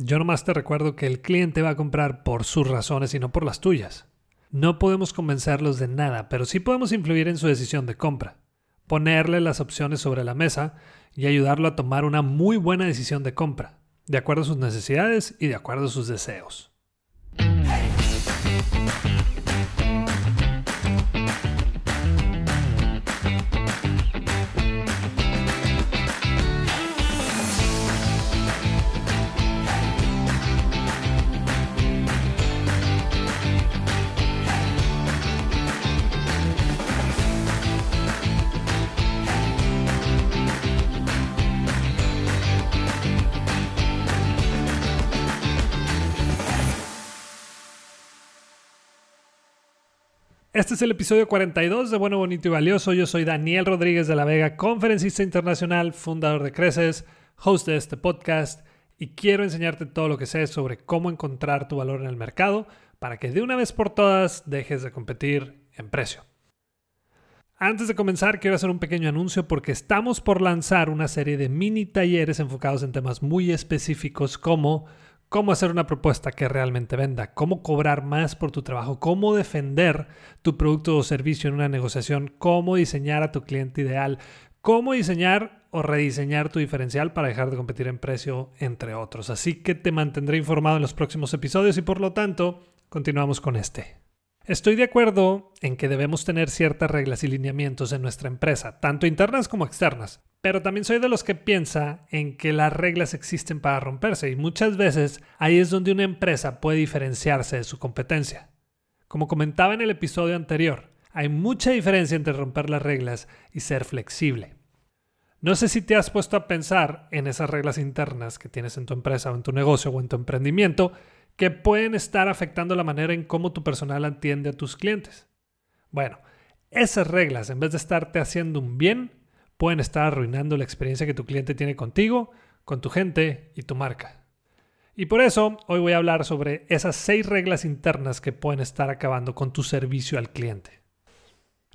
Yo nomás te recuerdo que el cliente va a comprar por sus razones y no por las tuyas. No podemos convencerlos de nada, pero sí podemos influir en su decisión de compra, ponerle las opciones sobre la mesa y ayudarlo a tomar una muy buena decisión de compra, de acuerdo a sus necesidades y de acuerdo a sus deseos. Este es el episodio 42 de Bueno, Bonito y Valioso. Yo soy Daniel Rodríguez de la Vega, conferencista internacional, fundador de Creces, host de este podcast y quiero enseñarte todo lo que sé sobre cómo encontrar tu valor en el mercado para que de una vez por todas dejes de competir en precio. Antes de comenzar, quiero hacer un pequeño anuncio porque estamos por lanzar una serie de mini talleres enfocados en temas muy específicos como cómo hacer una propuesta que realmente venda, cómo cobrar más por tu trabajo, cómo defender tu producto o servicio en una negociación, cómo diseñar a tu cliente ideal, cómo diseñar o rediseñar tu diferencial para dejar de competir en precio, entre otros. Así que te mantendré informado en los próximos episodios y por lo tanto, continuamos con este. Estoy de acuerdo en que debemos tener ciertas reglas y lineamientos en nuestra empresa, tanto internas como externas, pero también soy de los que piensa en que las reglas existen para romperse y muchas veces ahí es donde una empresa puede diferenciarse de su competencia. Como comentaba en el episodio anterior, hay mucha diferencia entre romper las reglas y ser flexible. No sé si te has puesto a pensar en esas reglas internas que tienes en tu empresa o en tu negocio o en tu emprendimiento que pueden estar afectando la manera en cómo tu personal atiende a tus clientes. Bueno, esas reglas, en vez de estarte haciendo un bien, pueden estar arruinando la experiencia que tu cliente tiene contigo, con tu gente y tu marca. Y por eso hoy voy a hablar sobre esas seis reglas internas que pueden estar acabando con tu servicio al cliente.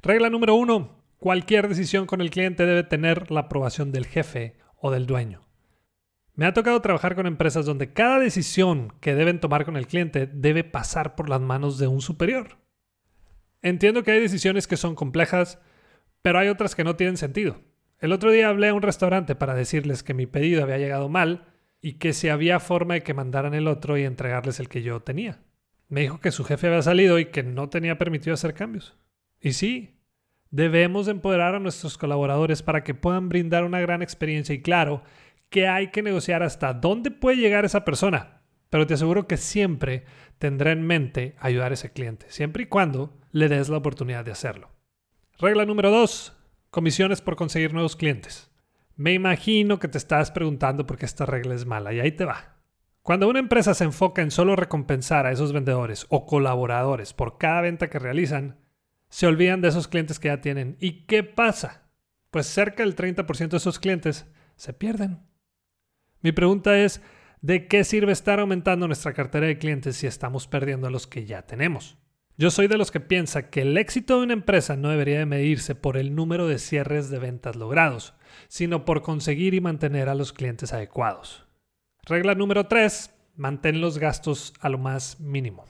Regla número uno, cualquier decisión con el cliente debe tener la aprobación del jefe o del dueño. Me ha tocado trabajar con empresas donde cada decisión que deben tomar con el cliente debe pasar por las manos de un superior. Entiendo que hay decisiones que son complejas, pero hay otras que no tienen sentido. El otro día hablé a un restaurante para decirles que mi pedido había llegado mal y que si había forma de que mandaran el otro y entregarles el que yo tenía. Me dijo que su jefe había salido y que no tenía permitido hacer cambios. Y sí, debemos empoderar a nuestros colaboradores para que puedan brindar una gran experiencia y claro, que hay que negociar hasta dónde puede llegar esa persona. Pero te aseguro que siempre tendrá en mente ayudar a ese cliente, siempre y cuando le des la oportunidad de hacerlo. Regla número 2. Comisiones por conseguir nuevos clientes. Me imagino que te estás preguntando por qué esta regla es mala y ahí te va. Cuando una empresa se enfoca en solo recompensar a esos vendedores o colaboradores por cada venta que realizan, se olvidan de esos clientes que ya tienen. ¿Y qué pasa? Pues cerca del 30% de esos clientes se pierden. Mi pregunta es, ¿de qué sirve estar aumentando nuestra cartera de clientes si estamos perdiendo a los que ya tenemos? Yo soy de los que piensa que el éxito de una empresa no debería de medirse por el número de cierres de ventas logrados, sino por conseguir y mantener a los clientes adecuados. Regla número 3. Mantén los gastos a lo más mínimo.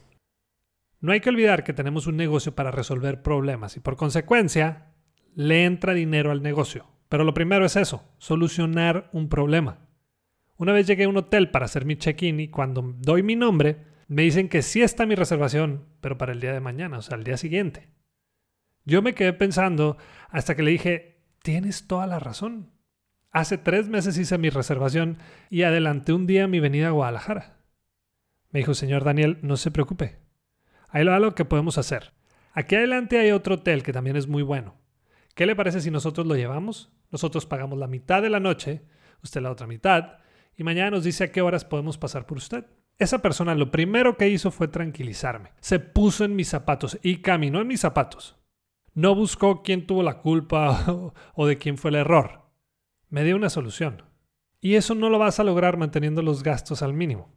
No hay que olvidar que tenemos un negocio para resolver problemas y por consecuencia le entra dinero al negocio. Pero lo primero es eso, solucionar un problema. Una vez llegué a un hotel para hacer mi check-in y cuando doy mi nombre, me dicen que sí está mi reservación, pero para el día de mañana, o sea, el día siguiente. Yo me quedé pensando hasta que le dije, tienes toda la razón. Hace tres meses hice mi reservación y adelanté un día mi venida a Guadalajara. Me dijo, señor Daniel, no se preocupe. Hay algo que podemos hacer. Aquí adelante hay otro hotel que también es muy bueno. ¿Qué le parece si nosotros lo llevamos? Nosotros pagamos la mitad de la noche, usted la otra mitad, y mañana nos dice a qué horas podemos pasar por usted. Esa persona lo primero que hizo fue tranquilizarme. Se puso en mis zapatos y caminó en mis zapatos. No buscó quién tuvo la culpa o de quién fue el error. Me dio una solución. Y eso no lo vas a lograr manteniendo los gastos al mínimo.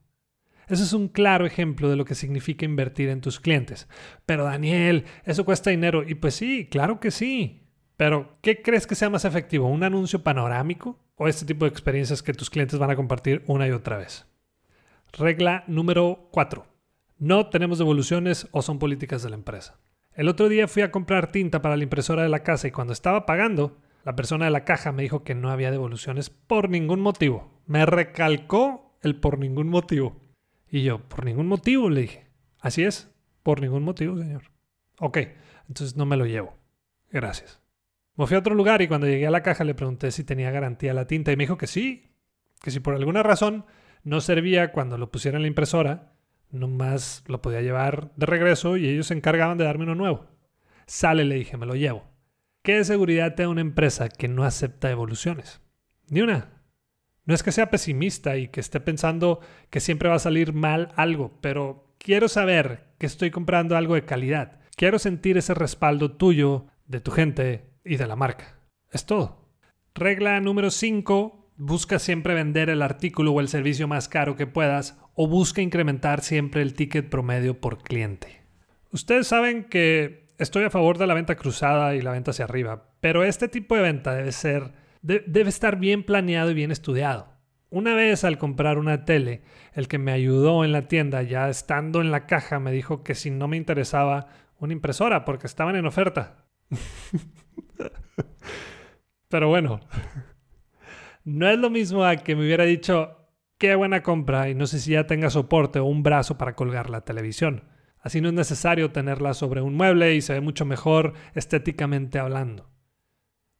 Eso es un claro ejemplo de lo que significa invertir en tus clientes. Pero Daniel, eso cuesta dinero. Y pues sí, claro que sí. Pero, ¿qué crees que sea más efectivo? ¿Un anuncio panorámico o este tipo de experiencias que tus clientes van a compartir una y otra vez? Regla número 4. No tenemos devoluciones o son políticas de la empresa. El otro día fui a comprar tinta para la impresora de la casa y cuando estaba pagando, la persona de la caja me dijo que no había devoluciones por ningún motivo. Me recalcó el por ningún motivo. Y yo, por ningún motivo, le dije. Así es, por ningún motivo, señor. Ok, entonces no me lo llevo. Gracias. Me fui a otro lugar y cuando llegué a la caja le pregunté si tenía garantía la tinta y me dijo que sí, que si por alguna razón no servía cuando lo pusiera en la impresora, nomás lo podía llevar de regreso y ellos se encargaban de darme uno nuevo. Sale, le dije, me lo llevo. ¿Qué seguridad te da una empresa que no acepta evoluciones? Ni una. No es que sea pesimista y que esté pensando que siempre va a salir mal algo, pero quiero saber que estoy comprando algo de calidad. Quiero sentir ese respaldo tuyo, de tu gente y de la marca. Es todo. Regla número 5 Busca siempre vender el artículo o el servicio más caro que puedas o busca incrementar siempre el ticket promedio por cliente. Ustedes saben que estoy a favor de la venta cruzada y la venta hacia arriba, pero este tipo de venta debe ser debe estar bien planeado y bien estudiado. Una vez al comprar una tele, el que me ayudó en la tienda, ya estando en la caja, me dijo que si no me interesaba una impresora porque estaban en oferta. Pero bueno, no es lo mismo a que me hubiera dicho, qué buena compra y no sé si ya tenga soporte o un brazo para colgar la televisión. Así no es necesario tenerla sobre un mueble y se ve mucho mejor estéticamente hablando.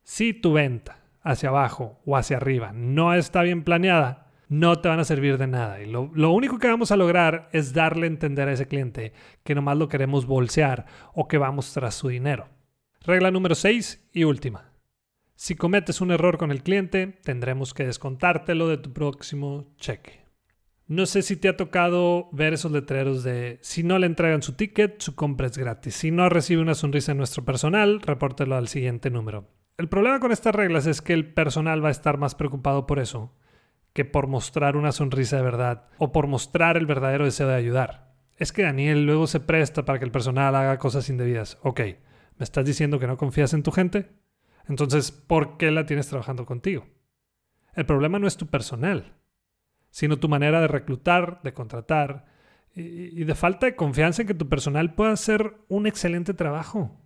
Si tu venta hacia abajo o hacia arriba no está bien planeada, no te van a servir de nada. Y lo, único que vamos a lograr es darle a entender a ese cliente que nomás lo queremos bolsear o que vamos tras su dinero. Regla número 6 y última. Si cometes un error con el cliente, tendremos que descontártelo de tu próximo cheque. No sé si te ha tocado ver esos letreros de si no le entregan su ticket, su compra es gratis. Si no recibe una sonrisa en nuestro personal, repórtelo al siguiente número. El problema con estas reglas es que el personal va a estar más preocupado por eso que por mostrar una sonrisa de verdad o por mostrar el verdadero deseo de ayudar. Es que Daniel luego se presta para que el personal haga cosas indebidas. Ok, ¿me estás diciendo que no confías en tu gente? Entonces, ¿por qué la tienes trabajando contigo? El problema no es tu personal, sino tu manera de reclutar, de contratar y, de falta de confianza en que tu personal pueda hacer un excelente trabajo.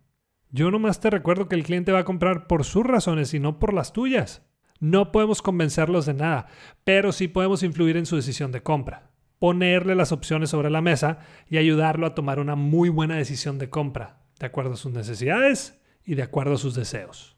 Yo nomás te recuerdo que el cliente va a comprar por sus razones y no por las tuyas. No podemos convencerlos de nada, pero sí podemos influir en su decisión de compra, ponerle las opciones sobre la mesa y ayudarlo a tomar una muy buena decisión de compra, de acuerdo a sus necesidades y de acuerdo a sus deseos.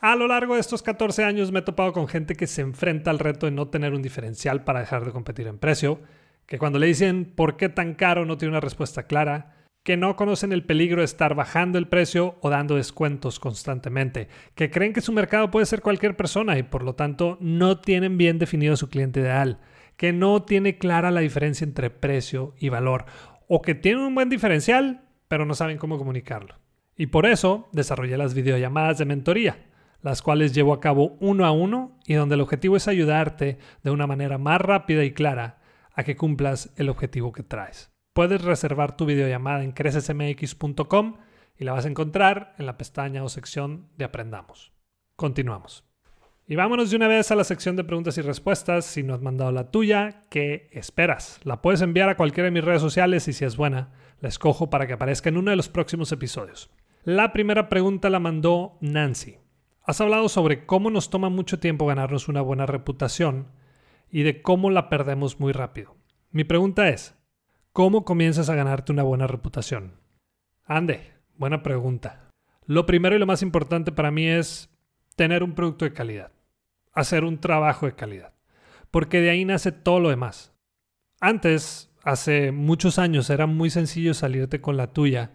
A lo largo de estos 14 años me he topado con gente que se enfrenta al reto de no tener un diferencial para dejar de competir en precio, que cuando le dicen por qué tan caro no tiene una respuesta clara, que no conocen el peligro de estar bajando el precio o dando descuentos constantemente, que creen que su mercado puede ser cualquier persona y por lo tanto no tienen bien definido su cliente ideal, que no tiene clara la diferencia entre precio y valor, o que tienen un buen diferencial, pero no saben cómo comunicarlo. Y por eso desarrollé las videollamadas de mentoría, las cuales llevo a cabo uno a uno y donde el objetivo es ayudarte de una manera más rápida y clara a que cumplas el objetivo que traes. Puedes reservar tu videollamada en crecesmx.com y la vas a encontrar en la pestaña o sección de Aprendamos. Continuamos. Y vámonos de una vez a la sección de preguntas y respuestas. Si no has mandado la tuya, ¿qué esperas? La puedes enviar a cualquiera de mis redes sociales y si es buena, la escojo para que aparezca en uno de los próximos episodios. La primera pregunta la mandó Nancy. Has hablado sobre cómo nos toma mucho tiempo ganarnos una buena reputación y de cómo la perdemos muy rápido. Mi pregunta es, ¿cómo comienzas a ganarte una buena reputación? Ande, buena pregunta. Lo primero y lo más importante para mí es tener un producto de calidad, hacer un trabajo de calidad, porque de ahí nace todo lo demás. Antes, hace muchos años, era muy sencillo salirte con la tuya,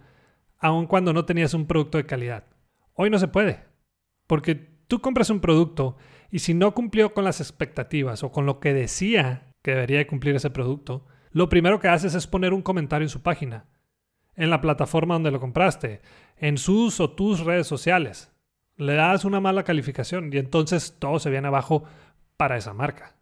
aun cuando no tenías un producto de calidad. Hoy no se puede, porque tú compras un producto y si no cumplió con las expectativas o con lo que decía que debería de cumplir ese producto, lo primero que haces es poner un comentario en su página, en la plataforma donde lo compraste, en sus o tus redes sociales le das una mala calificación y entonces todo se viene abajo para esa marca.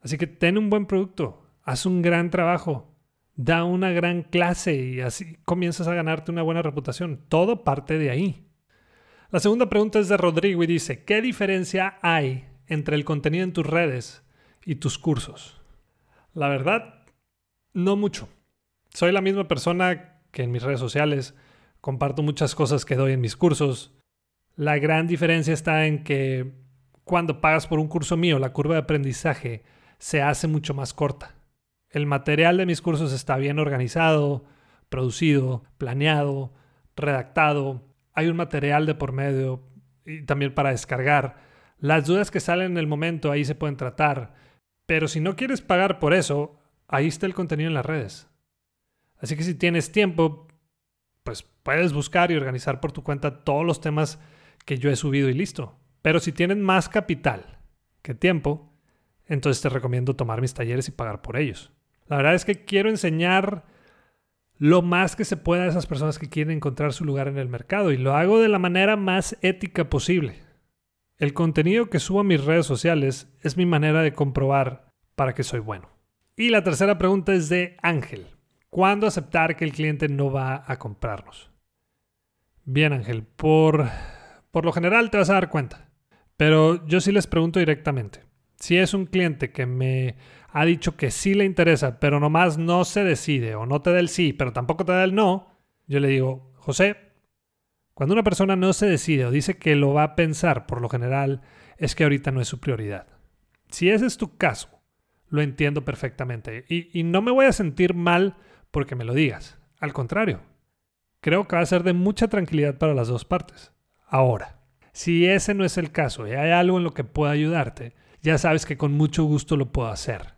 Así que ten un buen producto, haz un gran trabajo, da una gran clase y así comienzas a ganarte una buena reputación. Todo parte de ahí. La segunda pregunta es de Rodrigo y dice, ¿qué diferencia hay entre el contenido en tus redes y tus cursos? La verdad, no mucho. Soy la misma persona que en mis redes sociales, comparto muchas cosas que doy en mis cursos. La gran diferencia está en que cuando pagas por un curso mío, la curva de aprendizaje se hace mucho más corta. El material de mis cursos está bien organizado, producido, planeado, redactado, hay un material de por medio y también para descargar. Las dudas que salen en el momento ahí se pueden tratar, pero si no quieres pagar por eso, ahí está el contenido en las redes. Así que si tienes tiempo, pues puedes buscar y organizar por tu cuenta todos los temas que yo he subido y listo. Pero si tienes más capital que tiempo, entonces te recomiendo tomar mis talleres y pagar por ellos. La verdad es que quiero enseñar lo más que se pueda a esas personas que quieren encontrar su lugar en el mercado y lo hago de la manera más ética posible. El contenido que subo a mis redes sociales es mi manera de comprobar para que soy bueno. Y la tercera pregunta es de Ángel. ¿Cuándo aceptar que el cliente no va a comprarnos? Bien Ángel, por, por lo general te vas a dar cuenta. Pero yo sí les pregunto directamente. Si es un cliente que me ha dicho que sí le interesa, pero nomás no se decide o no te da el sí, pero tampoco te da el no, yo le digo, José, cuando una persona no se decide o dice que lo va a pensar, por lo general, es que ahorita no es su prioridad. Si ese es tu caso, lo entiendo perfectamente y, no me voy a sentir mal porque me lo digas. Al contrario, creo que va a ser de mucha tranquilidad para las dos partes. Ahora, si ese no es el caso y hay algo en lo que pueda ayudarte, ya sabes que con mucho gusto lo puedo hacer.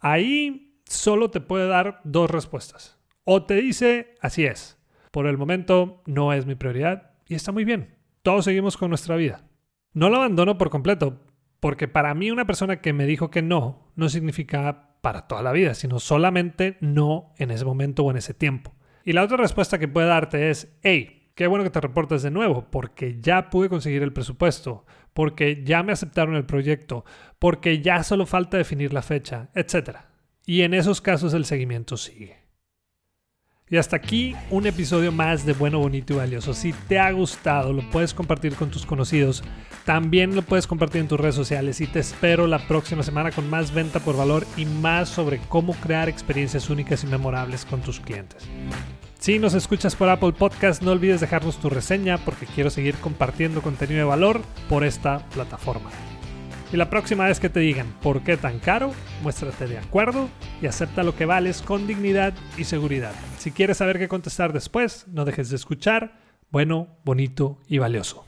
Ahí solo te puede dar dos respuestas. O te dice, así es, por el momento no es mi prioridad y está muy bien. Todos seguimos con nuestra vida. No lo abandono por completo, porque para mí una persona que me dijo que no, no significa para toda la vida, sino solamente no en ese momento o en ese tiempo. Y la otra respuesta que puede darte es, hey, qué bueno que te reportes de nuevo, porque ya pude conseguir el presupuesto, porque ya me aceptaron el proyecto, porque ya solo falta definir la fecha, etc. Y en esos casos el seguimiento sigue. Y hasta aquí un episodio más de Bueno, Bonito y Valioso. Si te ha gustado, lo puedes compartir con tus conocidos. También lo puedes compartir en tus redes sociales. Y te espero la próxima semana con más venta por valor y más sobre cómo crear experiencias únicas y memorables con tus clientes. Si nos escuchas por Apple Podcast, no olvides dejarnos tu reseña porque quiero seguir compartiendo contenido de valor por esta plataforma. Y la próxima vez que te digan por qué tan caro, muéstrate de acuerdo y acepta lo que vales con dignidad y seguridad. Si quieres saber qué contestar después, no dejes de escuchar. Bueno, bonito y valioso.